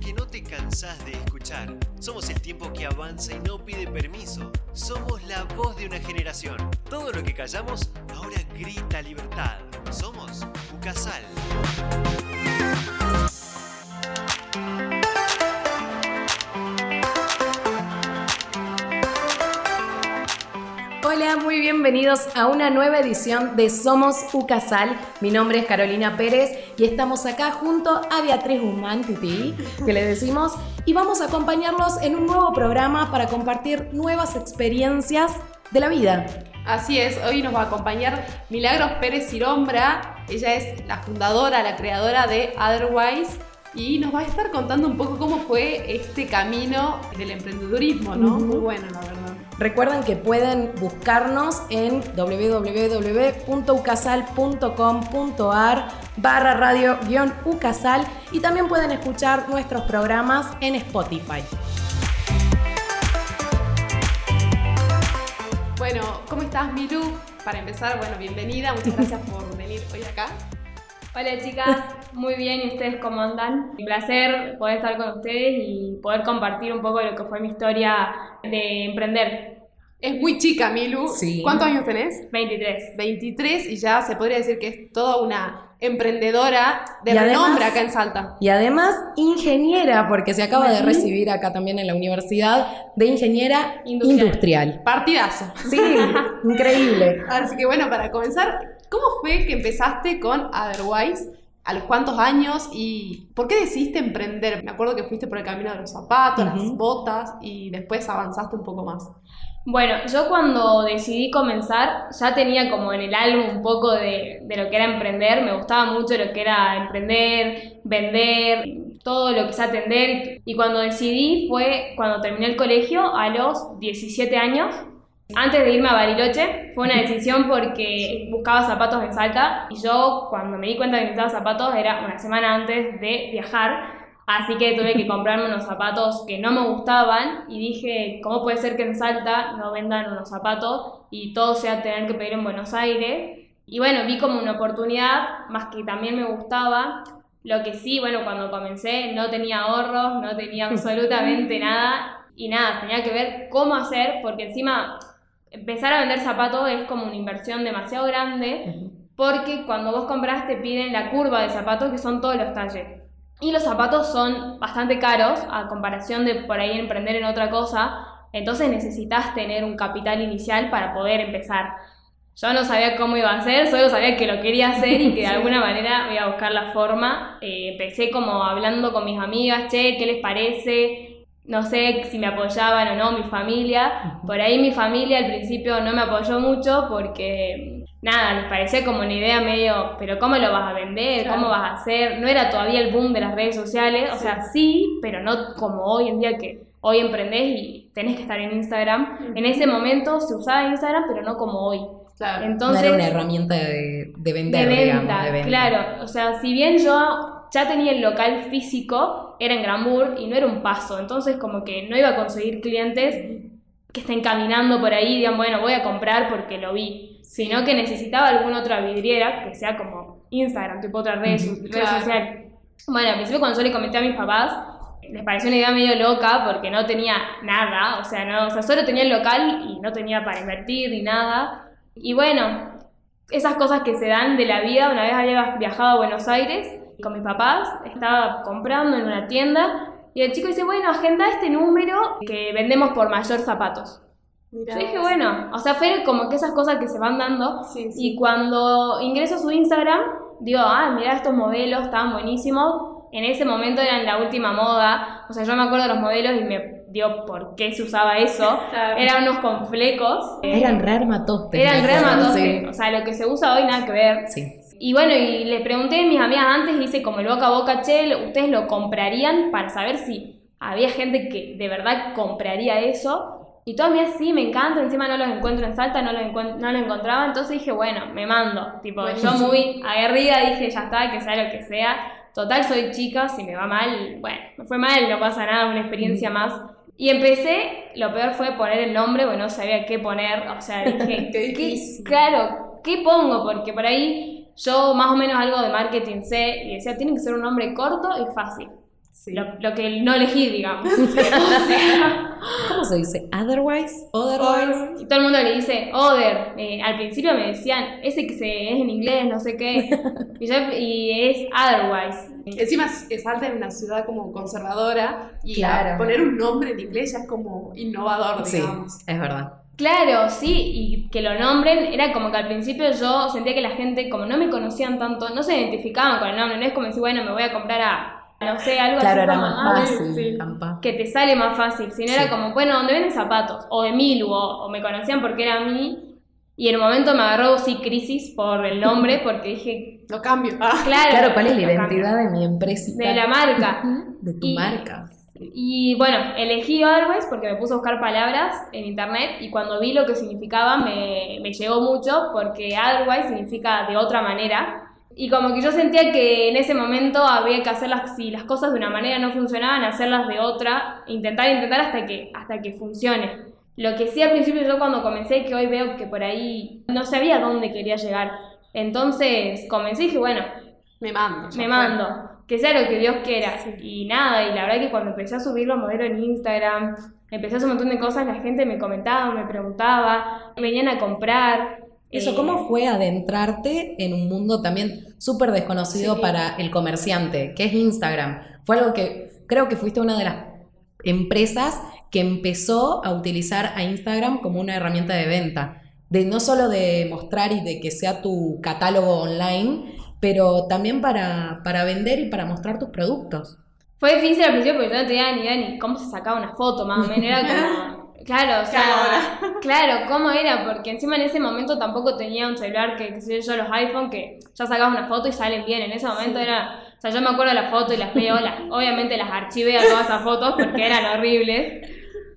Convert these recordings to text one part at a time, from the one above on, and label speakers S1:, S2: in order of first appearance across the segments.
S1: que no te cansás de escuchar. Somos el tiempo que avanza y no pide permiso. Somos la voz de una generación. Todo lo que callamos ahora grita libertad. Somos Ucasal.
S2: Hola, muy bienvenidos a una nueva edición de Somos Ucasal. Mi nombre es Carolina Pérez y estamos acá junto a Beatriz Guzmán, Titi, que le decimos, y vamos a acompañarlos en un nuevo programa para compartir nuevas experiencias de la vida.
S3: Así es, hoy nos va a acompañar Milagros Pérez Sirombra. Ella es la fundadora, la creadora de Otherwise y nos va a estar contando un poco cómo fue este camino del emprendedurismo, ¿no? Muy bueno, la verdad.
S2: Recuerden que pueden buscarnos en www.ucasal.com.ar barra radio-ucasal y también pueden escuchar nuestros programas en Spotify.
S3: Bueno, ¿cómo estás, Milu? Para empezar, bueno, bienvenida, muchas gracias por venir hoy acá.
S4: Hola chicas, muy bien, ¿y ustedes cómo andan? Un placer poder estar con ustedes y poder compartir un poco de lo que fue mi historia de emprender.
S3: Es muy chica, Milu.
S2: Sí.
S3: ¿Cuántos años tenés?
S4: 23.
S3: 23 y ya se podría decir que es toda una emprendedora de
S2: Y además-
S3: renombre acá en Salta.
S2: Y además ingeniera, porque se acaba de recibir acá también en la universidad de ingeniera industrial.
S4: Industrial.
S3: Partidazo.
S2: Sí, increíble.
S3: Así que bueno, para comenzar, ¿cómo fue que empezaste con Otherwise? ¿A los cuántos años? ¿Y por qué decidiste emprender? Me acuerdo que fuiste por el camino de los zapatos, las botas y después avanzaste un poco más.
S4: Bueno, yo cuando decidí comenzar ya tenía como en el alma un poco de, de lo que era emprender, me gustaba mucho lo que era emprender, vender, todo lo que es atender y cuando decidí fue cuando terminé el colegio a los 17 años. Antes de irme a Bariloche fue una decisión porque buscaba zapatos en Salta y yo cuando me di cuenta que necesitaba zapatos era una semana antes de viajar Así que tuve que comprarme unos zapatos que no me gustaban y dije, ¿cómo puede ser que en Salta no vendan unos zapatos y todo sea tener que pedir en Buenos Aires? Y bueno, vi como una oportunidad, más que también me gustaba. Lo que sí, bueno, cuando comencé no tenía ahorros, no tenía absolutamente nada y nada, tenía que ver cómo hacer, porque encima empezar a vender zapatos es como una inversión demasiado grande, porque cuando vos compras te piden la curva de zapatos que son todos los talles. Y los zapatos son bastante caros a comparación de por ahí emprender en otra cosa, entonces necesitas tener un capital inicial para poder empezar. Yo no sabía cómo iba a hacer, solo sabía que lo quería hacer y que de alguna manera iba a buscar la forma. Eh, empecé como hablando con mis amigas, che, ¿qué les parece? No sé si me apoyaban o no, mi familia. Por ahí mi familia al principio no me apoyó mucho porque, nada, les parecía como una idea medio, pero ¿cómo lo vas a vender?
S3: Claro.
S4: ¿Cómo vas a hacer? No era todavía el boom de las redes sociales, o sea, sí, pero no como hoy en día que hoy emprendés y tenés que estar en Instagram. En ese momento se usaba Instagram, pero no como hoy.
S3: Claro.
S4: Entonces,
S2: no era una herramienta de, de vender,
S4: de venta,
S2: digamos, de venta.
S4: claro. O sea, si bien yo ya tenía el local físico, era en Granburg y no era un paso, entonces como que no iba a conseguir clientes que estén caminando por ahí y digan, bueno, voy a comprar porque lo vi, sino que necesitaba alguna otra vidriera que sea como Instagram, tipo otra red,
S2: Ujú,
S4: red
S3: claro.
S4: social. Bueno, al principio cuando yo le comenté a mis papás, les pareció una idea medio loca porque no tenía nada, o sea, no, o sea, solo tenía el local y no tenía para invertir ni nada. Y bueno, esas cosas que se dan de la vida, una vez había viajado a Buenos Aires con mis papás, estaba comprando en una tienda y el chico dice, bueno, agenda este número que vendemos por mayor zapatos.
S3: Mirá
S4: Yo dije, bueno, o sea, fue como que esas cosas que se van dando
S3: Sí, sí.
S4: y cuando ingreso a su Instagram, digo, ah, mira estos modelos, estaban buenísimos. En ese momento eran la última moda. O sea, yo me acuerdo de los modelos y me dio por qué se usaba eso. Eran unos con flecos.
S2: Eran re armatostes.
S4: Eran re
S2: acuerdo,
S4: armatoste. O sea, lo que se usa hoy nada que ver.
S2: Sí.
S4: Y bueno, y le pregunté a mis amigas antes, hice como el boca a boca, che, ¿ustedes lo comprarían para saber si había gente que de verdad compraría eso? Y todas mías sí, me encanta, encima no los encuentro en Salta, no los, encuent- no los encontraba, entonces dije, bueno, me mando. Tipo, yo muy aguerrida dije, ya está, que sea lo que sea. Total, soy chica, si me va mal, bueno, me fue mal, no pasa nada, una experiencia más. Y empecé, lo peor fue poner el nombre, porque no sabía qué poner, o sea, dije,
S3: Qué
S4: claro, ¿qué pongo? Porque por ahí yo más o menos algo de marketing sé y decía, tiene que ser un nombre corto y fácil.
S3: Sí.
S4: lo, lo que no elegí, digamos.
S2: ¿Cómo se dice? Otherwise? Otherwise.
S4: Y todo el mundo le dice other. Eh, al principio me decían, ese que se, es en inglés, no sé qué. Y, yo- y es otherwise.
S3: Encima es alta en una ciudad como conservadora y
S2: Claro.
S3: poner un nombre en inglés ya es como innovador,
S2: Sí,
S3: digamos.
S2: es verdad.
S4: Claro, sí, y que lo nombren era como que al principio yo sentía que la gente, como no me conocían tanto, no se identificaban con el nombre. No es como decir, bueno, me voy a comprar a, no sé, algo
S2: Claro,
S4: así
S2: era
S4: como,
S2: más
S4: "Ah,
S2: fácil.
S3: sí.
S4: que te sale más fácil. Si no
S2: Sí.
S4: era como, bueno, donde venden zapatos, o de Milu, o, o me conocían porque era a mí. Y en un momento me agarró, sí, crisis por el nombre, porque dije,
S3: Lo cambio. Ah.
S4: claro.
S2: Claro, ¿cuál es la
S4: lo cambio.
S2: identidad de mi empresa?
S4: De la marca.
S2: De tu
S4: Y-
S2: marca.
S4: Y bueno, elegí Always porque me puse a buscar palabras en internet y cuando vi lo que significaba me, me llegó mucho porque Otherwise significa de otra manera. Y como que yo sentía que en ese momento había que hacerlas, si las cosas de una manera no funcionaban, hacerlas de otra, intentar, intentar hasta que, hasta que funcione. Lo que sí al principio yo cuando comencé, que hoy veo que por ahí no sabía dónde quería llegar. Entonces comencé y dije, bueno,
S3: Me mando.
S4: me mando, que sea lo que Dios quiera. Y nada, y la verdad que cuando empecé a subir los modelos en Instagram, empecé a hacer un montón de cosas, la gente me comentaba, me preguntaba, venían a comprar.
S2: Eso,
S4: eh,
S2: ¿cómo fue adentrarte en un mundo también súper desconocido
S3: Sí.
S2: para el comerciante, que es Instagram? Fue algo que creo que fuiste una de las empresas que empezó a utilizar a Instagram como una herramienta de venta. De no solo de mostrar y de que sea tu catálogo online, pero también para, para vender y para mostrar tus productos.
S4: Fue difícil al principio porque yo no tenía ni idea ni cómo se sacaba una foto, más o menos. Era como. Claro, o sea. Claro, ¿cómo era? Porque encima en ese momento tampoco tenía un celular que, que sé yo, los iPhone, que ya sacabas una foto y salen bien. En ese momento
S3: Sí.
S4: era. O sea, yo me acuerdo de las fotos y las veo, las, obviamente las archivé a todas esas fotos porque eran horribles.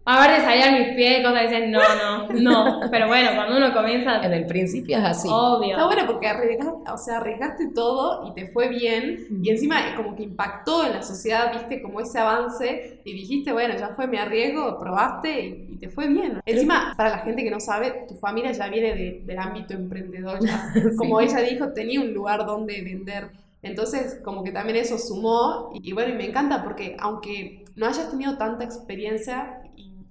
S4: A ver, salían mis pies, cosas decían, no, no, no. Pero bueno, cuando uno comienza,
S2: En el principio es así.
S4: obvio.
S3: Está bueno porque arriesgaste, o sea, arriesgaste todo y te fue bien y encima como que impactó en la sociedad, viste como ese avance y dijiste, bueno, ya fue mi arriesgo, probaste y, y te fue bien. Encima, para la gente que no sabe, tu familia ya viene de- del ámbito emprendedor, ya. como ella dijo, tenía un lugar donde vender. Entonces, como que también eso sumó y, y bueno, y me encanta porque aunque no hayas tenido tanta experiencia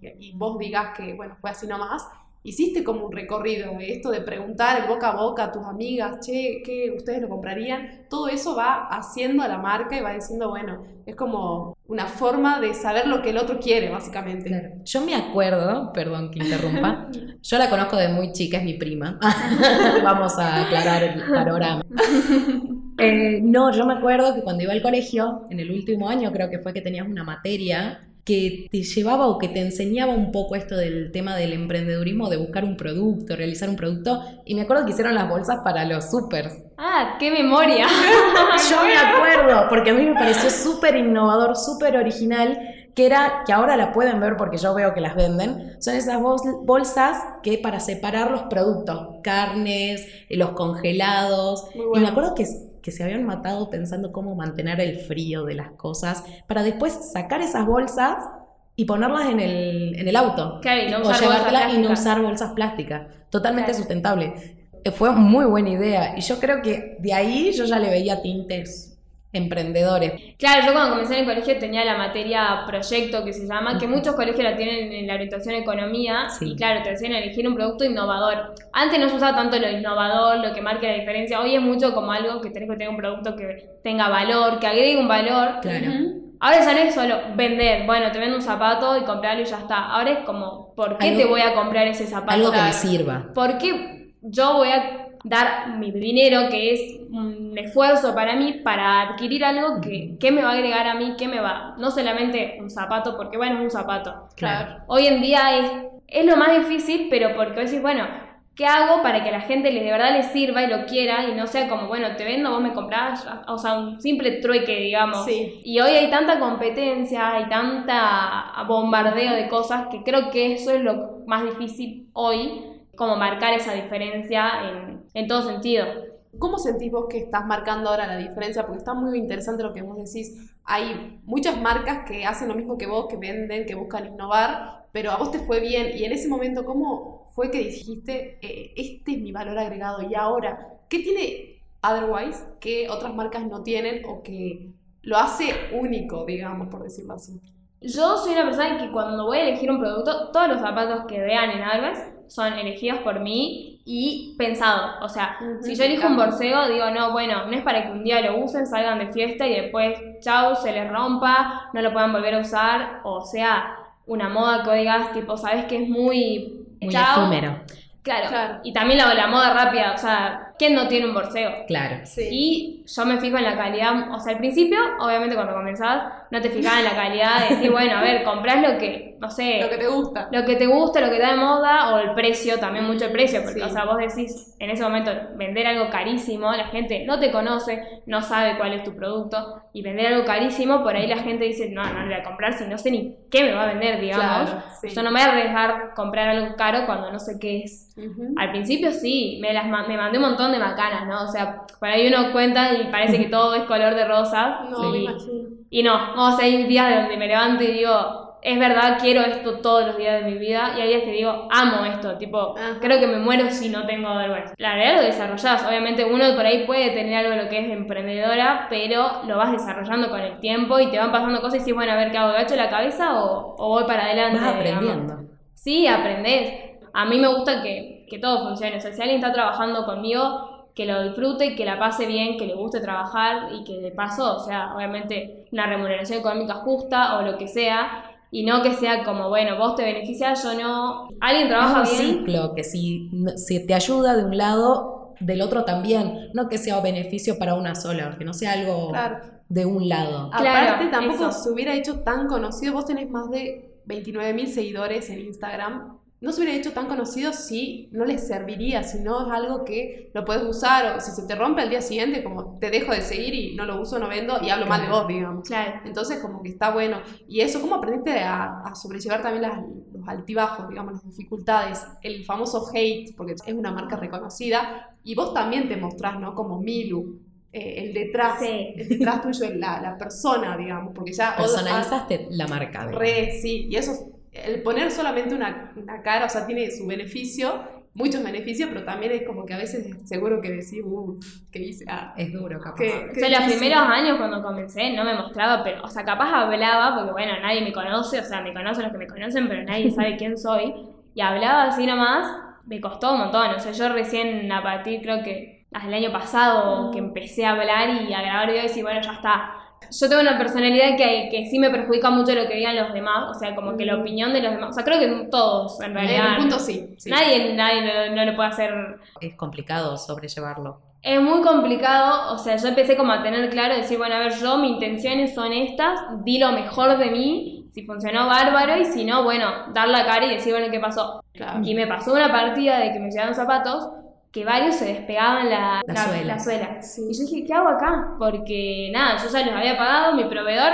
S3: y, vos digas que, bueno, fue así nomás, hiciste como un recorrido, esto de preguntar el boca a boca a tus amigas, che, ¿qué ustedes lo comprarían? Todo eso va haciendo a la marca y va diciendo, bueno, es como una forma de saber lo que el otro quiere, básicamente.
S2: Claro. Yo me acuerdo, perdón que interrumpa, yo la conozco de muy chica, es mi prima. Vamos a aclarar el panorama. Eh, no, yo me acuerdo que cuando iba al colegio, en el último año creo que fue que tenías una materia que te llevaba o que te enseñaba un poco esto del tema del emprendedurismo, de buscar un producto, realizar un producto, y me acuerdo que hicieron las bolsas para los supers.
S4: Ah, qué memoria.
S2: Yo me acuerdo, porque a mí me pareció súper innovador, súper original, que era, que ahora la pueden ver porque yo veo que las venden, son esas bol- bolsas que para separar los productos, carnes, eh, los congelados, y me acuerdo que, que se habían matado pensando cómo mantener el frío de las cosas, para después sacar esas bolsas y ponerlas en el, en el auto.
S4: Claro, y no
S2: o
S4: usar
S2: llevarlas y no usar bolsas plásticas. Totalmente
S4: Claro.
S2: sustentable. Eh, Fue muy buena idea. Y yo creo que de ahí yo ya le veía tintes emprendedores.
S4: Claro, yo cuando comencé en el colegio tenía la materia proyecto que se llama, que muchos colegios la tienen en la orientación economía,
S2: Sí.
S4: y claro, te hacían elegir un producto innovador. Antes no se usaba tanto lo innovador, lo que marque la diferencia, hoy es mucho como algo que tenés que tener un producto que tenga valor, que agregue un valor.
S2: Claro.
S4: Ahora ya no es solo vender, bueno, te vendo un zapato y comprarlo y ya está. Ahora es como, ¿por qué
S2: Algo-
S4: te voy a comprar ese zapato?
S2: Algo que me sirva.
S4: ¿Por qué yo voy a dar mi dinero, que es un esfuerzo para mí, para adquirir algo que, que me va a agregar a mí, que me va, no solamente un zapato, porque bueno, es un zapato.
S2: Claro.
S4: Hoy en día es, es lo más difícil, pero porque decís, bueno, ¿qué hago para que a la gente de verdad le sirva y lo quiera y no sea como, bueno, te vendo, vos me comprás, o sea, un simple trueque, digamos.
S3: Sí.
S4: Y hoy hay tanta competencia, hay tanta bombardeo de cosas que creo que eso es lo más difícil hoy, como marcar esa diferencia en, en todo sentido.
S3: ¿Cómo sentís vos que estás marcando ahora la diferencia? Porque está muy interesante lo que vos decís. Hay muchas marcas que hacen lo mismo que vos, que venden, que buscan innovar, pero a vos te fue bien. Y en ese momento, ¿cómo fue que dijiste, eh, este es mi valor agregado? Y ahora, ¿qué tiene Otherwise que otras marcas no tienen o que lo hace único, digamos, por decirlo así.
S4: Yo soy una persona que cuando voy a elegir un producto, todos los zapatos que vean en Alves son elegidos por mí y pensados. O sea, si yo elijo un borseo, digo, no, bueno, no es para que un día lo usen, salgan de fiesta y después, chau, se les rompa, no lo puedan volver a usar. O sea, una moda que digas, tipo, sabes que es muy...
S2: Muy
S4: chau.
S2: efímero.
S4: Claro.
S3: Claro.
S4: Y también la, la moda rápida, o sea, ¿quién no tiene un borseo?
S2: Claro.
S3: Sí.
S4: Y yo me fijo en la calidad, o sea, al principio, obviamente cuando comenzás, no te fijabas en la calidad de decir, bueno, a ver, comprás lo que, no sé,
S3: Lo que te gusta.
S4: lo que te gusta, lo que está de moda, o el precio, también mucho el precio, porque,
S3: Sí.
S4: o sea, vos decís, en ese momento, vender algo carísimo, la gente no te conoce, no sabe cuál es tu producto, y vender algo carísimo, por ahí la gente dice, no, no lo voy a comprar si no sé ni qué me va a vender, digamos.
S3: Claro, sí.
S4: Yo no me voy a arriesgar comprar algo caro cuando no sé qué es. Al principio sí, me, las, me mandé un montón de macanas, ¿no? O sea, por ahí uno cuenta y parece que todo es color de rosa.
S3: No, me
S4: y,
S3: imagino.
S4: y no, o sea, hay días de donde me levanto y digo, es verdad, quiero esto todos los días de mi vida. Y hay días que digo, amo esto, tipo, creo que me muero si no tengo vergüenza. La realidad lo desarrollás. Obviamente uno por ahí puede tener algo de lo que es emprendedora, pero lo vas desarrollando con el tiempo y te van pasando cosas y dices, bueno, a ver, ¿qué hago? ¿Gacho la cabeza o, o voy para adelante?
S2: Vas
S4: digamos?
S2: aprendiendo.
S4: Sí, aprendés. A mí me gusta que, que todo funcione. O sea, si alguien está trabajando conmigo, que lo disfrute, que la pase bien, que le guste trabajar y que de paso, o sea, obviamente una remuneración económica justa o lo que sea. Y no que sea como, bueno, vos te beneficias, yo no. Alguien trabaja
S2: es un
S4: bien.
S2: ciclo que si, no- si te ayuda de un lado, del otro también. No que sea beneficio para una sola, que no sea algo
S3: Claro.
S2: de un lado.
S4: Claro,
S3: Aparte, tampoco
S4: eso.
S3: se hubiera hecho tan conocido. Vos tenés más de 29.000 seguidores en Instagram. No se hubiera hecho tan conocido si no les serviría, si no es algo que lo puedes usar o si se te rompe al día siguiente, como te dejo de seguir y no lo uso, no vendo y hablo mal de vos, digamos.
S4: Claro.
S3: Entonces, como que está bueno. Y eso, ¿cómo aprendiste a, a sobrellevar también las- los altibajos, digamos, las dificultades? El famoso hate, porque es una marca reconocida. Y vos también te mostrás, ¿no? Como Milu. eh, el detrás,
S4: Sí.
S3: el detrás tuyo, la, la persona, digamos, porque ya...
S2: Personalizaste la marca. digamos.
S3: Re, sí, y eso, el poner solamente una, una cara, o sea, tiene su beneficio, muchos beneficios, pero también es como que a veces seguro que decís, uh, ¿qué hice? Ah,
S2: Es duro, capaz.
S3: ¿qué,
S4: O sea, los primeros años cuando comencé no me mostraba, pero, o sea, capaz hablaba, porque bueno, nadie me conoce, o sea, me conocen los que me conocen, pero nadie sabe quién soy. Y hablaba así nomás, me costó un montón. O sea, yo recién a partir, creo que hasta el año pasado, que empecé a hablar y a grabar videos y decir, bueno, ya está. Yo tengo una personalidad que, que sí me perjudica mucho lo que digan los demás, o sea, como que la opinión de los demás, o sea, creo que todos, en
S3: En
S4: realidad.
S3: un punto sí. sí.
S4: Nadie, nadie no, no le puede hacer
S2: Es complicado sobrellevarlo.
S4: es muy complicado, o sea, yo empecé como a tener claro, decir, bueno, a ver, yo mis intenciones son estas, di lo mejor de mí, si funcionó bárbaro y si no, bueno, dar la cara y decir, bueno, ¿qué pasó?
S3: Claro.
S4: Y me pasó una partida de que me llegaron zapatos que varios se despegaban la,
S2: La suela.
S4: suela.
S3: Sí.
S4: Y yo dije, ¿qué hago acá? Porque nada, yo ya los había pagado, mi proveedor,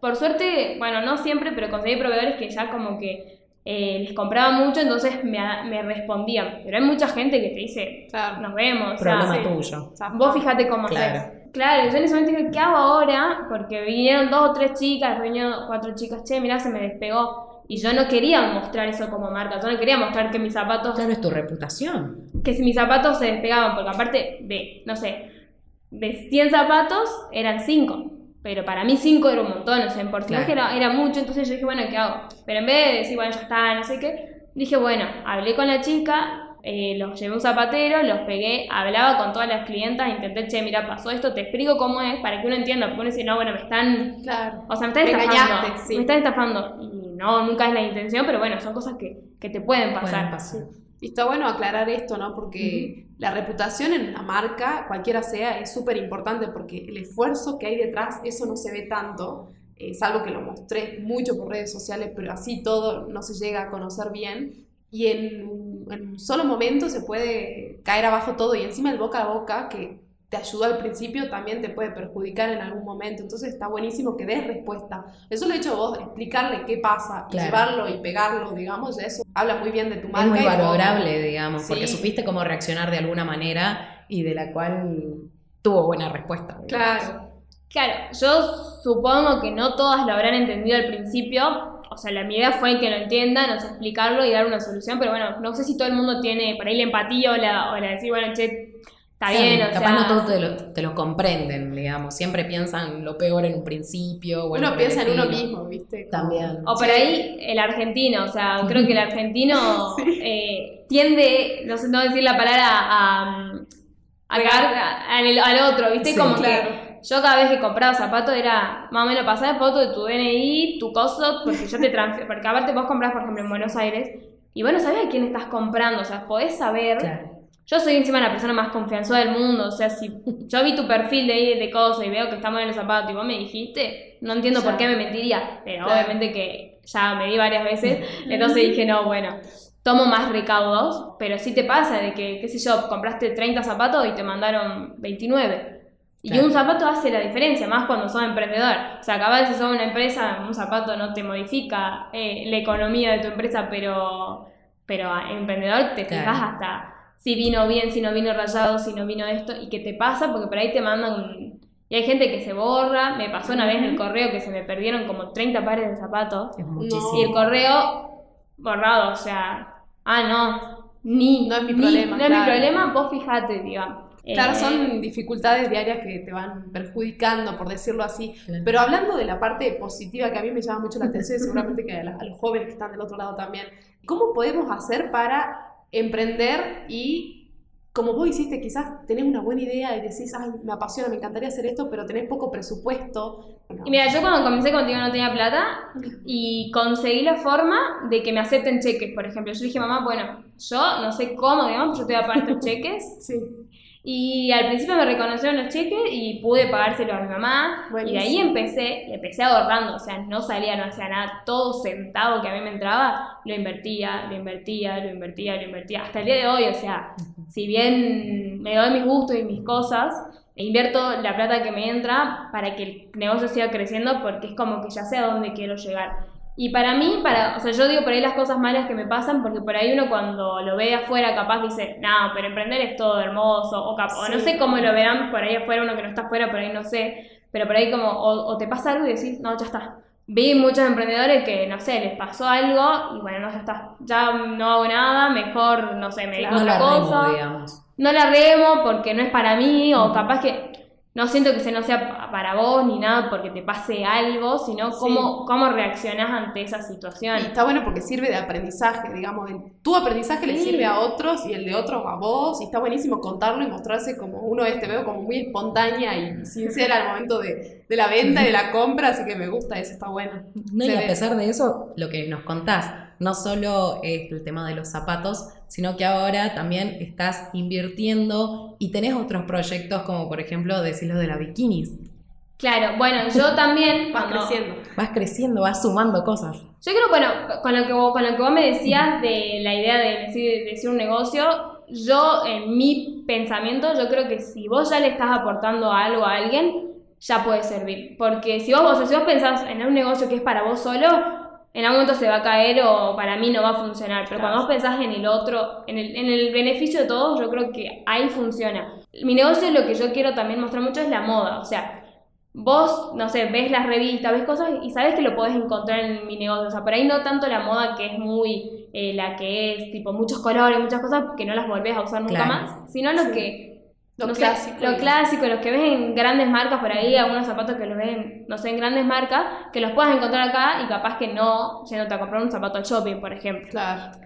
S4: por suerte, bueno, no siempre, pero conseguí proveedores que ya como que eh, les compraba mucho, entonces me, me respondían. Pero hay mucha gente que te dice,
S3: Claro.
S4: nos vemos. o sea,
S2: Problema tuyo.
S4: Vos fíjate cómo
S2: Claro.
S4: haces. Claro, yo en ese momento dije, ¿qué hago ahora? Porque vinieron dos o tres chicas, vinieron cuatro chicas, che, mirá, se me despegó. Y yo no quería mostrar eso como marca, yo no quería mostrar que mis zapatos,
S2: Claro, es tu reputación.
S4: que si mis zapatos se despegaban, porque aparte de, no sé, de 100 zapatos eran 5. Pero para mí 5 era un montón, o sea, en porcentaje
S2: Claro.
S4: era, era mucho, entonces yo dije, bueno, ¿qué hago? Pero en vez de decir, bueno, ya está, no sé qué, dije, bueno, hablé con la chica, eh, los llevé a un zapatero, los pegué, hablaba con todas las clientas, intenté, che, mira, pasó esto, te explico cómo es, para que uno entienda, porque uno dice, no, bueno, me están,
S3: Claro.
S4: o sea, me están
S3: Me
S4: estafando,
S3: engañaste, sí.
S4: me están estafando, y no, nunca es la intención, pero bueno, son cosas que, que te pueden pasar.
S2: Pueden pasar.
S3: Y está bueno aclarar esto, ¿no? Porque la reputación en una marca, cualquiera sea, es súper importante porque el esfuerzo que hay detrás, eso no se ve tanto, eh, salvo que lo mostré mucho por redes sociales, pero así todo no se llega a conocer bien. Y en, un- en un solo momento se puede caer abajo todo y encima el boca a boca que te ayudó al principio también te puede perjudicar en algún momento. Entonces está buenísimo que des respuesta. Eso lo he hecho vos, explicarle qué pasa, y
S2: Claro.
S3: llevarlo y pegarlo, digamos, ya eso habla muy bien de tu marca.
S2: Es muy valorable, digamos, porque supiste cómo reaccionar de alguna manera y de la cual tuvo buena respuesta. digamos.
S3: Claro.
S4: Claro, yo supongo que no todas lo habrán entendido al principio. O sea, la mi idea fue que lo entiendan, o sea, explicarlo y dar una solución, pero bueno, no sé si todo el mundo tiene por ahí la empatía o la, o la decir, bueno, che, está bien, o
S2: capaz
S4: sea,
S2: no todos te lo, te lo comprenden, digamos. Siempre piensan lo peor en un principio. o
S3: Uno piensa en uno mismo, ¿viste?
S2: También.
S4: O por ahí el argentino, o sea, creo que el argentino eh, tiende, no sé no decir la palabra, a, a cagar a- al, al otro, ¿viste?
S2: Sí,
S4: Como
S3: claro.
S4: que yo cada vez que compraba zapatos era más o menos pasar foto de tu DNI, tu coso, porque yo te transfiero, porque aparte vos compras, por ejemplo, en Buenos Aires, y vos no sabés a quién estás comprando, o sea, podés saber
S2: Claro.
S4: Yo soy encima la persona más confianzuda del mundo, o sea, si yo vi tu perfil de de cosas y veo que está mal en el zapato y vos me dijiste, no entiendo por qué me mentiría, pero
S3: Claro.
S4: obviamente que ya me di varias veces, entonces dije, no, bueno, tomo más recaudos, pero sí te pasa de que, qué sé yo, compraste 30 zapatos y te mandaron 29. Y
S2: Claro.
S4: un zapato hace la diferencia, más cuando sos emprendedor. O sea, capaz si sos una empresa, un zapato no te modifica eh, la economía de tu empresa, pero, pero emprendedor te
S2: Claro.
S4: fijas hasta si vino bien, si no vino rayado, si no vino esto, y qué te pasa, porque por ahí te mandan un... Y hay gente que se borra, me pasó una vez en el correo que se me perdieron como 30 pares de zapatos,
S2: Es
S4: y el
S2: muchísimo.
S4: correo borrado, o sea, ah, no, ni,
S3: No es mi
S4: ni,
S3: problema,
S4: No es
S3: claro.
S4: mi problema, vos fijate, digamos.
S3: Claro,
S4: Eh,
S3: son dificultades diarias que te van perjudicando, por decirlo así. Pero hablando de la parte positiva que a mí me llama mucho la atención y seguramente que a los jóvenes que están del otro lado también, ¿cómo podemos hacer para emprender y, como vos hiciste, quizás tenés una buena idea y decís, ay, me apasiona, me encantaría hacer esto, pero tenés poco presupuesto?
S4: Y mira, yo cuando comencé contigo no tenía plata y conseguí la forma de que me acepten cheques, por ejemplo. Yo dije, mamá, bueno, yo no sé cómo, digamos, pero yo te voy a pagar estos cheques.
S3: Sí.
S4: Y al principio me reconocieron los cheques y pude pagárselo a mi mamá. Y de ahí empecé, y empecé ahorrando, o sea, no salía, no hacía nada. Todo centavo que a mí me entraba, lo invertía, lo invertía, lo invertía, lo invertía. Hasta el día de hoy, o sea, si bien me doy mis gustos y mis cosas, e invierto la plata que me entra para que el negocio siga creciendo porque es como que ya sé a dónde quiero llegar. Y para mí, para, o sea, yo digo por ahí las cosas malas que me pasan porque por ahí uno cuando lo ve afuera capaz dice, no, pero emprender es todo hermoso, o, cap- o no sé cómo lo verán por ahí afuera, uno que no está afuera, por ahí no sé, pero por ahí como, o, o te pasa algo y decís, no, ya está. Vi muchos emprendedores que, no sé, les pasó algo y bueno, no, ya está, ya no hago nada, mejor, no sé, me dedico
S2: No
S4: a otra
S2: remo,
S4: cosa. no la remo porque no es para mí o capaz que no siento que se no sea pa- para vos ni nada porque te pase algo, sino
S3: Sí.
S4: cómo, cómo reaccionás ante esa situación.
S3: Y está bueno porque sirve de aprendizaje, digamos. el- tu aprendizaje le sirve a otros y el de otros a vos. Y está buenísimo contarlo y mostrarse como uno es, te veo como muy espontánea y sincera al momento de, de la venta y de la compra. Así que me gusta eso, está bueno.
S2: No, y a pesar de eso, lo que nos contás, no solo es el tema de los zapatos, sino que ahora también estás invirtiendo y tenés otros proyectos como por ejemplo decir lo de la bikinis.
S4: Claro, bueno, yo también
S3: Vas
S4: cuando...
S3: creciendo.
S2: Vas creciendo, vas sumando cosas.
S4: Yo creo, bueno, con lo que vos, con lo que vos me decías de la idea de decir, de decir un negocio, yo en mi pensamiento, yo creo que si vos ya le estás aportando algo a alguien, ya puede servir. Porque si vos, o sea, si vos pensás en un negocio que es para vos solo, en algún momento se va a caer o para mí no va a funcionar. Pero
S3: Claro.
S4: cuando vos pensás en el otro, en el, en el beneficio de todos, yo creo que ahí funciona. Mi negocio lo que yo quiero también mostrar mucho es la moda. O sea, Vos, no sé, ves las revistas, ves cosas y sabes que lo podés encontrar en mi negocio. O sea, por ahí no tanto la moda que es muy eh, la que es, tipo, muchos colores, muchas cosas que no las volvés a usar nunca
S2: Claro.
S4: más, sino lo
S3: Sí.
S4: que.
S3: Lo
S4: no sé,
S3: clásico.
S4: lo clásico, los que ves en grandes marcas por ahí, algunos zapatos que los ven, no sé, en grandes marcas, que los puedas encontrar acá y capaz que no yéndote a comprar un zapato al shopping, por ejemplo.
S3: Claro.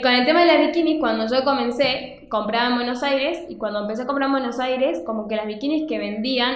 S4: Con el tema de las bikinis, cuando yo comencé, compraba en Buenos Aires y cuando empecé a comprar en Buenos Aires, como que las bikinis que vendían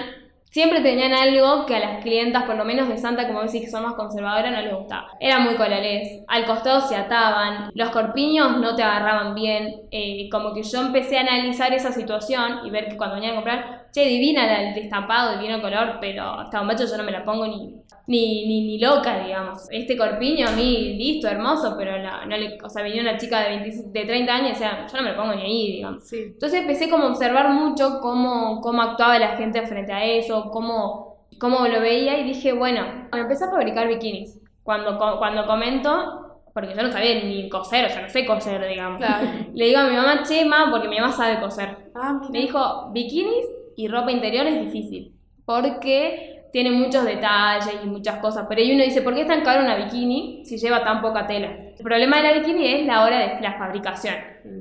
S4: siempre tenían algo que a las clientas, por lo menos de Santa, como decís que son más conservadoras, no les gustaba. Eran muy colales, al costado se ataban, los corpiños no te agarraban bien, eh, como que yo empecé a analizar esa situación y ver que cuando venían a comprar, che, divina el destampado, divino color, pero hasta un macho yo no me la pongo ni, ni, ni, ni loca, digamos. Este corpiño a mí, listo, hermoso, pero la- no le, o sea, venía una chica de, 20 de 30 años y decía, yo no me lo pongo ni ahí, digamos.
S3: Sí.
S4: Entonces empecé como a observar mucho cómo, cómo actuaba la gente frente a eso, cómo, cómo lo veía y dije, bueno, me empecé a fabricar bikinis. Cuando, cuando comento, porque yo no sabía ni coser, o sea, no sé coser, digamos.
S3: Claro.
S4: Le digo a mi mamá, Chema, porque mi mamá sabe coser.
S3: Ah.
S4: Me dijo, bikinis y ropa interior es difícil, porque tiene muchos detalles y muchas cosas. Pero ahí uno dice, ¿por qué es tan caro una bikini si lleva tan poca tela? El problema de la bikini es la hora de la fabricación,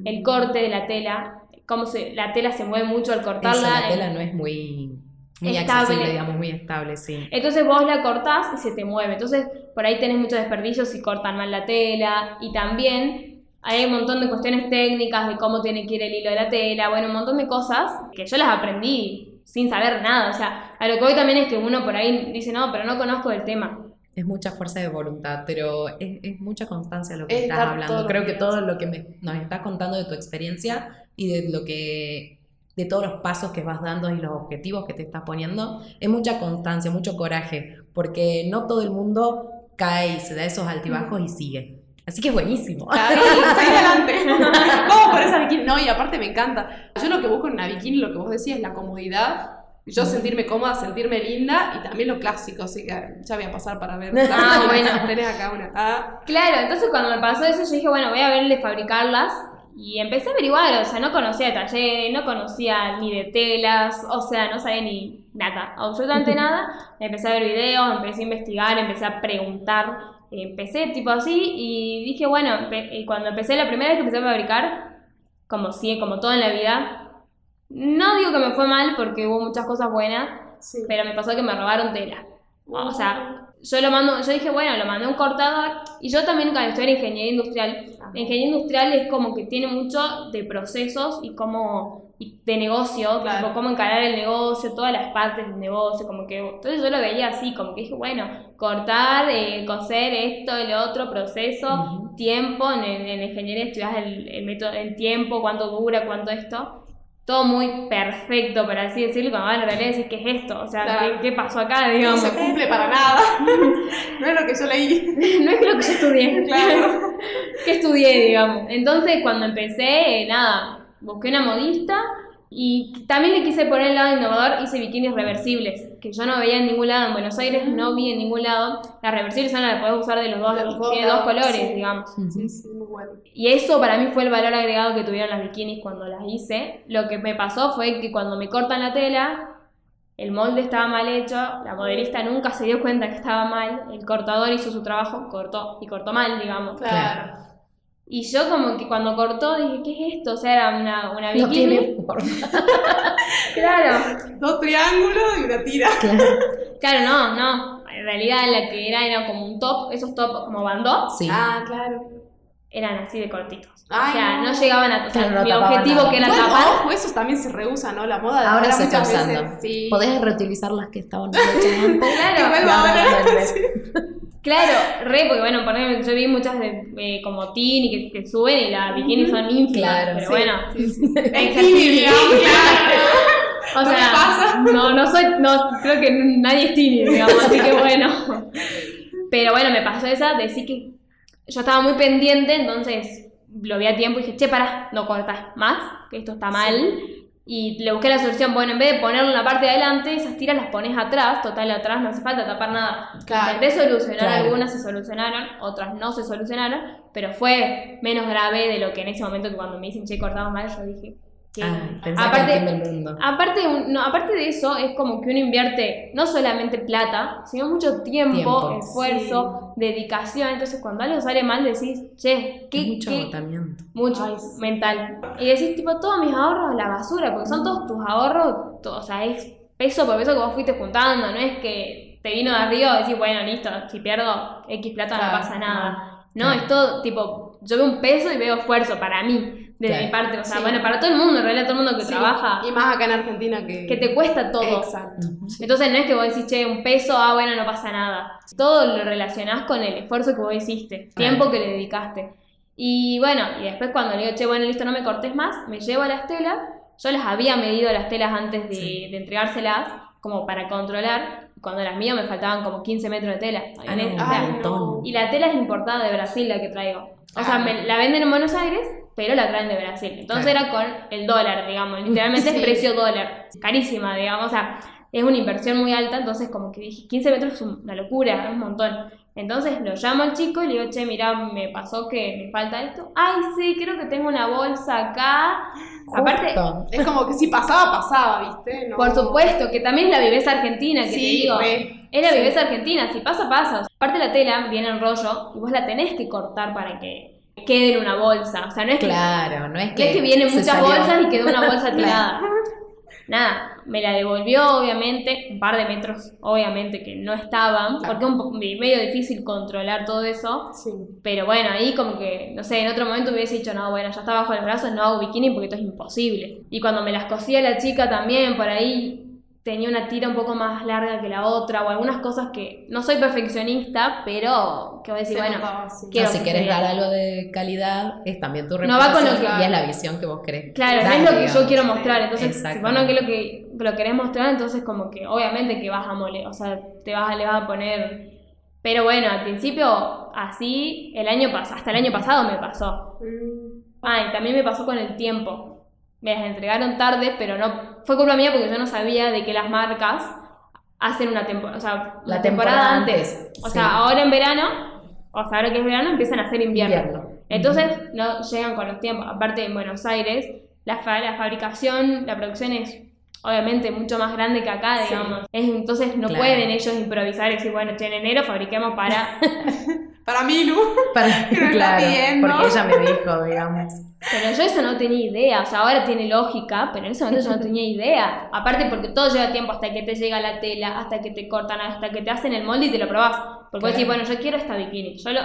S4: el corte de la tela, cómo se, la tela se mueve mucho al
S2: Eso,
S4: cortarla.
S2: la tela no es muy, muy
S4: Estable.
S2: accesible, digamos, muy estable, sí.
S4: Entonces vos la cortás y se te mueve. Entonces por ahí tenés muchos desperdicios si cortan mal la tela. Y también hay un montón de cuestiones técnicas de cómo tiene que ir el hilo de la tela. Bueno, un montón de cosas que yo las aprendí sin saber nada. O sea, a lo que voy también es que uno por ahí dice, no, pero no conozco el tema.
S2: Es mucha fuerza de voluntad, pero es, es mucha constancia lo que
S3: Es
S2: estás hablando. Creo que todo lo que me- nos estás contando de tu experiencia y de lo que de todos los pasos que vas dando y los objetivos que te estás poniendo, es mucha constancia, mucho coraje, porque no todo el mundo cae y se da esos altibajos y sigue. Así que es buenísimo.
S3: Claro, adelante. Vamos por esa bikini. No, y aparte me encanta. Yo lo que busco en una bikini, lo que vos decías, es la comodidad. Yo sentirme cómoda, sentirme linda y también lo clásico, así que ya voy a pasar para ver.
S4: Ah, bueno.
S3: Tenés acá una. Ah,
S4: Claro, entonces cuando me pasó eso yo dije, bueno, voy a ver de fabricarlas y empecé a averiguar, o sea, no conocía de talleres, no conocía ni de telas, o sea, no sabía ni nada, absolutamente nada. Empecé a ver videos, empecé a investigar, empecé a preguntar, empecé tipo así y dije, bueno, y cuando empecé la primera vez que empecé a fabricar, como sí, como todo en la vida, no digo que me fue mal porque hubo muchas cosas buenas,
S3: sí.
S4: pero me pasó que me robaron tela. O sea, yo lo mando, yo dije, bueno, lo mandé a un cortador y yo también cuando estoy en ingeniería industrial, la ingeniería industrial es como que tiene mucho de procesos y cómo de negocio,
S3: Claro.
S4: tipo, cómo encarar el negocio, todas las partes del negocio, como que entonces yo lo veía así, como que dije, bueno, cortar, eh, coser esto, el otro proceso,
S2: Ujú.
S4: tiempo, en, en, en ingeniería estudias el, el método, el tiempo, cuánto dura, cuánto esto, todo muy perfecto, por así decirlo, cuando van a la realidad decís, ¿qué es esto? O sea,
S3: Claro.
S4: ¿qué, qué pasó acá,
S3: No
S4: digamos?
S3: se cumple para nada. No es lo que yo leí.
S4: no es lo que yo estudié.
S3: Claro.
S4: que estudié, digamos. Entonces, cuando empecé, eh, nada, busqué una modista y también le quise poner el lado innovador, hice bikinis reversibles, que yo no veía en ningún lado. En Buenos Aires no vi en ningún lado. Las reversibles son las que podés usar de los dos,
S3: De los dos
S4: tiene dos colores,
S3: sí.
S4: digamos.
S3: Sí, sí, muy bueno.
S4: Y eso para mí fue el valor agregado que tuvieron las bikinis cuando las hice. Lo que me pasó fue que cuando me cortan la tela, el molde estaba mal hecho, la modelista nunca se dio cuenta que estaba mal, el cortador hizo su trabajo, cortó y cortó mal, digamos.
S3: Claro.
S4: Y yo como que cuando cortó dije, ¿qué es esto? O sea, era una, una
S2: No
S4: bikini.
S2: tiene forma.
S4: Claro.
S3: Dos triángulos y una tira.
S4: Claro, no, no. En realidad la que era era como un top, esos top como bandó,
S2: Sí.
S3: Ah, claro.
S4: eran así de cortitos.
S3: Ay,
S4: o sea, no,
S3: no.
S4: llegaban a... O sea,
S2: no
S4: mi objetivo
S2: nada.
S4: que era
S3: Igual,
S4: tapar...
S3: ojo, eso también se reusa, ¿no? La moda de
S2: Ahora se está
S3: veces,
S2: usando.
S3: Sí.
S2: Podés reutilizar las que estaban hechas antes.
S4: Claro,
S3: ahora. Sí.
S4: Claro, re, porque bueno, por ejemplo, yo vi muchas de, eh, como Tini que, que suben y las bikinis son ínfimas,
S2: Claro,
S4: pero
S2: sí.
S4: bueno.
S3: Sí, sí.
S4: Tini.
S3: claro.
S4: O
S3: ¿No
S4: sea,
S3: pasa?
S4: no, no soy, no, creo que nadie es Tini, digamos, así que bueno. Pero bueno, me pasó esa, de decir que yo estaba muy pendiente, entonces lo vi a tiempo y dije, che, pará, no cortas más, que esto está mal. Y le busqué la solución, bueno, en vez de ponerlo en la parte de adelante, esas tiras las pones atrás, total atrás no hace falta tapar nada.
S3: Claro.
S4: Intenté solucionar
S2: Claro.
S4: algunas, se solucionaron, otras no se solucionaron, pero fue menos grave de lo que en ese momento que cuando me dicen, che, cortamos mal, yo dije, que
S2: Ah,
S4: aparte,
S2: que el mundo.
S4: aparte, no, aparte de eso, es como que uno invierte no solamente plata, sino mucho tiempo,
S2: Tiempo.
S4: esfuerzo, dedicación. Entonces, cuando algo sale mal, decís, che, ¿qué,
S2: mucho
S4: qué-
S2: agotamiento.
S4: mucho
S3: Ay, sí.
S4: mental. Y decís, tipo, todos mis ahorros a la basura, porque son todos tus ahorros, to- o sea, es peso por peso que vos fuiste juntando, no es que te vino de arriba y decís, bueno, listo, si pierdo X plata
S3: Claro,
S4: no pasa nada. No,
S2: Claro.
S4: es todo, tipo, yo veo un peso y veo esfuerzo para mí, desde
S2: Claro.
S4: mi parte. O sea,
S3: Sí.
S4: bueno, para todo el mundo, en realidad, todo el mundo que
S3: Sí.
S4: trabaja,
S3: Y más acá en Argentina que.
S4: que te cuesta todo.
S3: Exacto.
S4: Entonces no es que vos decís, che, un peso, ah, bueno, no pasa nada. Todo lo relacionás con el esfuerzo que vos hiciste, tiempo que le dedicaste. Y bueno, y después cuando le digo, che, bueno, listo, no me cortes más, me llevo las telas. Yo las había medido las telas antes de,
S2: Sí.
S4: de entregárselas, como para controlar. Cuando las mío me faltaban como 15 metros de tela.
S2: Ah, no,
S4: O
S2: un
S4: sea,
S3: no.
S4: y la tela es importada de Brasil la que traigo. O sea,
S3: Ah.
S4: me la venden en Buenos Aires, pero la traen de Brasil. Entonces
S2: Claro.
S4: era con el dólar, digamos. Literalmente
S3: Sí.
S4: es precio dólar. Carísima, digamos. O sea, es una inversión muy alta. Entonces, como que dije, 15 metros es una locura, es un montón. Entonces lo llamo al chico y le digo, che, mira, me pasó que me falta esto. Ay, sí, creo que tengo una bolsa acá. Aparte.
S3: Es como que si pasaba, pasaba, ¿viste? No-
S4: por supuesto, que también es la viveza argentina, que te
S3: Sí,
S4: digo.
S3: re.
S4: Es la
S3: Sí.
S4: viveza argentina, si pasa, pasa. Aparte la tela viene en rollo y vos la tenés que cortar para que quede en una bolsa. O sea, no es que,
S2: Claro, no es que.
S4: es que vienen muchas
S2: salió.
S4: bolsas y quedó una bolsa tirada. Nada, me la devolvió obviamente, un par de metros obviamente que no estaban, porque es un medio difícil controlar todo eso.
S3: Sí.
S4: Pero bueno, ahí como que, no sé, en otro momento hubiese dicho, no, bueno, ya está bajo el brazo, no hago bikini porque esto es imposible. Y cuando me las cosía la chica también, por ahí tenía una tira un poco más larga que la otra, o algunas cosas que no soy perfeccionista, pero que voy a decir,
S3: Se
S4: bueno,
S3: notaba, sí.
S4: quiero
S2: No, si
S4: que
S2: querés dar algo de calidad, es también tu
S4: No va con lo
S2: reputación
S4: que-
S2: y es la visión que vos querés.
S4: Claro, no
S2: dar,
S4: es lo que yo
S2: digamos.
S4: quiero mostrar, entonces si vos no que lo que lo querés mostrar, entonces como que obviamente que vas a mole, o sea, te vas a, le vas a poner... Pero bueno, al principio así, el año pasado, hasta el año pasado me pasó. Ah, y también me pasó con el tiempo. Me las entregaron tarde, pero no fue culpa mía porque yo no sabía de que las marcas hacen una temporada, o sea,
S2: La
S4: temporada,
S2: temporada
S4: antes.
S2: antes,
S4: O
S2: sí.
S4: sea, ahora en verano, o sea, ahora que es verano, empiezan a hacer invierno.
S2: Invierno.
S4: Entonces no llegan con los tiempos. Aparte en Buenos Aires, la, fa- la fabricación, la producción es obviamente mucho más grande que acá,
S3: Sí.
S4: digamos. Es- entonces no
S2: Claro.
S4: pueden ellos improvisar y decir, bueno, che, en enero fabriquemos para...
S3: Para Milu.
S2: Para- claro, porque ella me dijo, digamos.
S4: Pero yo eso no tenía idea, o sea, ahora tiene lógica, pero en ese momento yo no tenía idea. Aparte porque todo lleva tiempo hasta que te llega la tela, hasta que te cortan, hasta que te hacen el molde y te lo probás. Porque vos decís,
S2: Claro.
S4: bueno, yo quiero esta bikini. Yo, lo,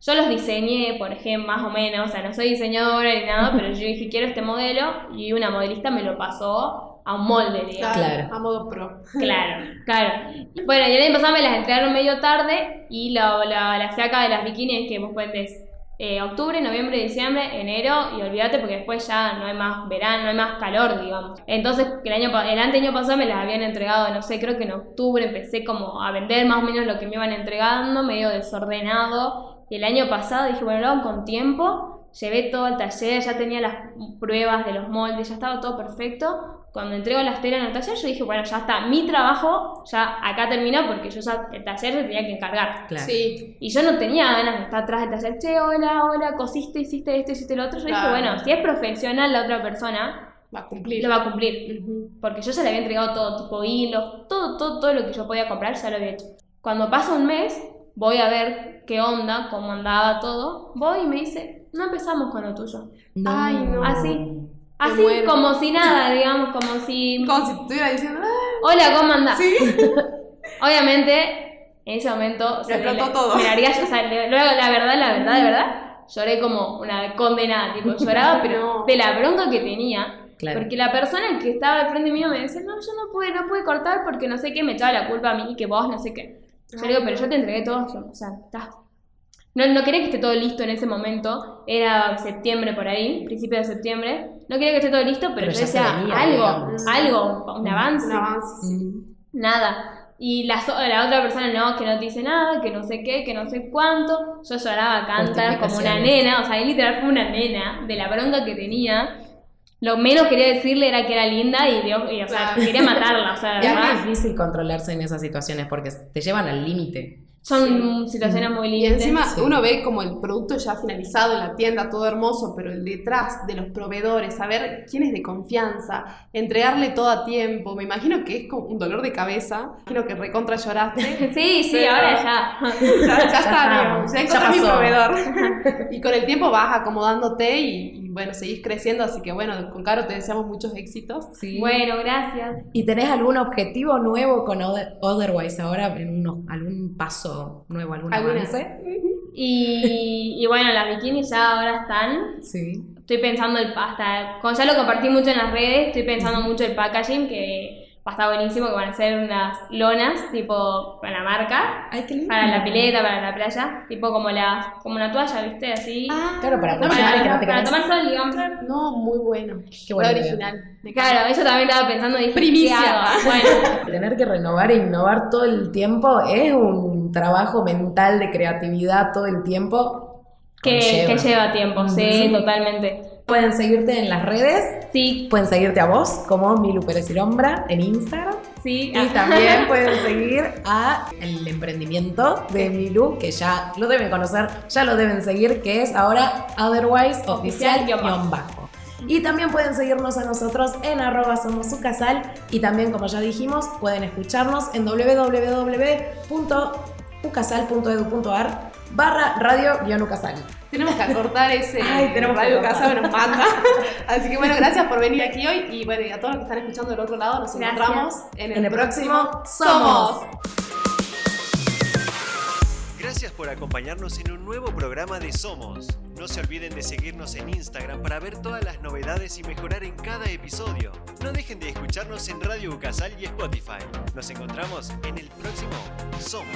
S4: yo los diseñé, por ejemplo, más o menos, o sea, no soy diseñadora ni nada, pero yo dije, quiero este modelo y una modelista me lo pasó a un molde, digamos.
S2: Claro.
S3: A modo pro.
S4: Claro, claro. Bueno, y el año pasado me las entregaron medio tarde y la, la, la fiaca de las bikinis es que vos puedes eh, octubre, noviembre, diciembre, enero y olvídate porque después ya no hay más verano, no hay más calor, digamos. Entonces, el año el anteaño pasado me las habían entregado, no sé, creo que en octubre empecé como a vender más o menos lo que me iban entregando, medio desordenado. Y el año pasado dije, bueno, lo hago con tiempo. Llevé todo al taller, ya tenía las pruebas de los moldes, ya estaba todo perfecto. Cuando entrego las telas en el taller, yo dije, bueno, ya está, mi trabajo ya acá terminó porque yo ya el taller se tenía que encargar.
S2: Claro.
S3: Sí.
S4: Y yo no tenía ganas de estar atrás del taller, che, hola, hola, cosiste, hiciste esto, hiciste lo otro. Yo
S3: Claro.
S4: dije, bueno, si es profesional la otra persona,
S3: Va a cumplir.
S4: lo va a cumplir.
S3: Ujú.
S4: Porque yo ya le había entregado todo, tipo hilos, todo, todo, todo lo que yo podía comprar, ya lo había hecho. Cuando pasa un mes, voy a ver qué onda, cómo andaba todo. Voy y me dice, no empezamos con lo tuyo.
S2: No.
S3: Ay, no.
S4: Así. Así,
S3: muero.
S4: como si nada, digamos, como si...
S3: Como si estuviera diciendo, "Ah,
S4: Hola, ¿cómo andás?
S3: sí.
S4: Obviamente, en ese momento...
S3: Le explotó todo.
S4: Me largué, a- o sea, le- luego, la verdad, la verdad, de verdad, lloré como una condenada, tipo, lloraba, pero de la bronca que tenía.
S2: Claro.
S4: Porque la persona que estaba al frente mío me decía, no, yo no pude, no pude cortar porque no sé qué, me echaba la culpa a mí, que vos no sé qué. Yo le digo, pero yo te entregué todo, yo, o sea, está. No, no quería que esté todo listo en ese momento, era septiembre por ahí, principio de septiembre. No quería que esté todo listo, pero,
S2: Pero
S4: yo
S2: ya se
S4: decía,
S2: venía,
S4: algo,
S2: digamos.
S4: algo, un avance.
S3: Un avance.
S2: Mm.
S4: Nada. Y la, so- la otra persona no, que no te dice nada, que no sé qué, que no sé cuánto. Yo lloraba a cantar como una nena, o sea, él literal fue una nena de la bronca que tenía. Lo menos quería decirle era que era linda y, Dios, y, o sea,
S3: Claro.
S4: quería matarla, o sea,
S2: Y es difícil controlarse en esas situaciones porque te llevan al límite.
S4: Son situaciones muy
S3: Y
S4: lindas.
S3: encima
S2: Sí.
S3: uno ve como el producto ya finalizado en la tienda, todo hermoso, pero el detrás de los proveedores, saber quién es de confianza, entregarle todo a tiempo, me imagino que es como un dolor de cabeza, imagino que recontra lloraste.
S4: Sí, sí,
S3: Pero-
S4: ahora ya.
S3: ya, ya está,
S2: está,
S3: ya
S2: ya
S3: encontré mi
S2: pasó.
S3: proveedor. y con el tiempo vas acomodándote y, y bueno, seguís creciendo, así que bueno, con Caro te deseamos muchos éxitos.
S2: Sí.
S4: Bueno, gracias.
S2: ¿Y tenés algún objetivo nuevo con Other- Otherwise ahora? En unos- ¿Algún paso nuevo, algún
S3: ¿Alguna?
S2: avance?
S4: Y, y bueno, las bikinis ya ahora están.
S2: Sí.
S4: Estoy pensando el hasta como ya lo compartí mucho en las redes, estoy pensando mucho el packaging que va a estar buenísimo, que van a ser unas lonas tipo para la marca,
S2: Ay, qué lindo.
S4: para la pileta, para la playa, tipo como la como una toalla, ¿viste? Así.
S3: Ah,
S2: Claro, para
S4: para, para
S2: quedes.
S4: tomar sol, digamos.
S3: no, muy bueno.
S2: Qué idea.
S3: original.
S4: Claro, eso también estaba pensando, dije,
S3: Primicia.
S4: Bueno,
S2: Tener que renovar e innovar todo el tiempo es un trabajo mental de creatividad todo el tiempo.
S4: que, lleva tiempo, sí,
S2: Sí.
S4: totalmente.
S2: Pueden seguirte en las redes,
S4: Sí,
S2: pueden seguirte a vos como Milu Pérez en Instagram
S4: sí.
S2: y también pueden seguir a el emprendimiento de Milu que ya lo deben conocer, ya lo deben seguir que es ahora Otherwise Oficial guion bajo. Y también pueden seguirnos a nosotros en arroba somos su casal y también como ya dijimos pueden escucharnos en ucasal.edu.ar barra radio-ucasal.
S3: Tenemos que acortar ese
S2: Ay, tenemos
S3: radio
S2: acortar.
S3: casa, nos manda. Así que bueno, gracias por venir aquí hoy y bueno, y a todos los que están escuchando del otro lado, nos
S4: Gracias.
S3: encontramos en el,
S2: En el próximo
S3: Somos.
S1: Gracias por acompañarnos en un nuevo programa de Somos. No se olviden de seguirnos en Instagram para ver todas las novedades y mejorar en cada episodio. No dejen de escucharnos en Radio Ucasal y Spotify. Nos encontramos en el próximo Somos.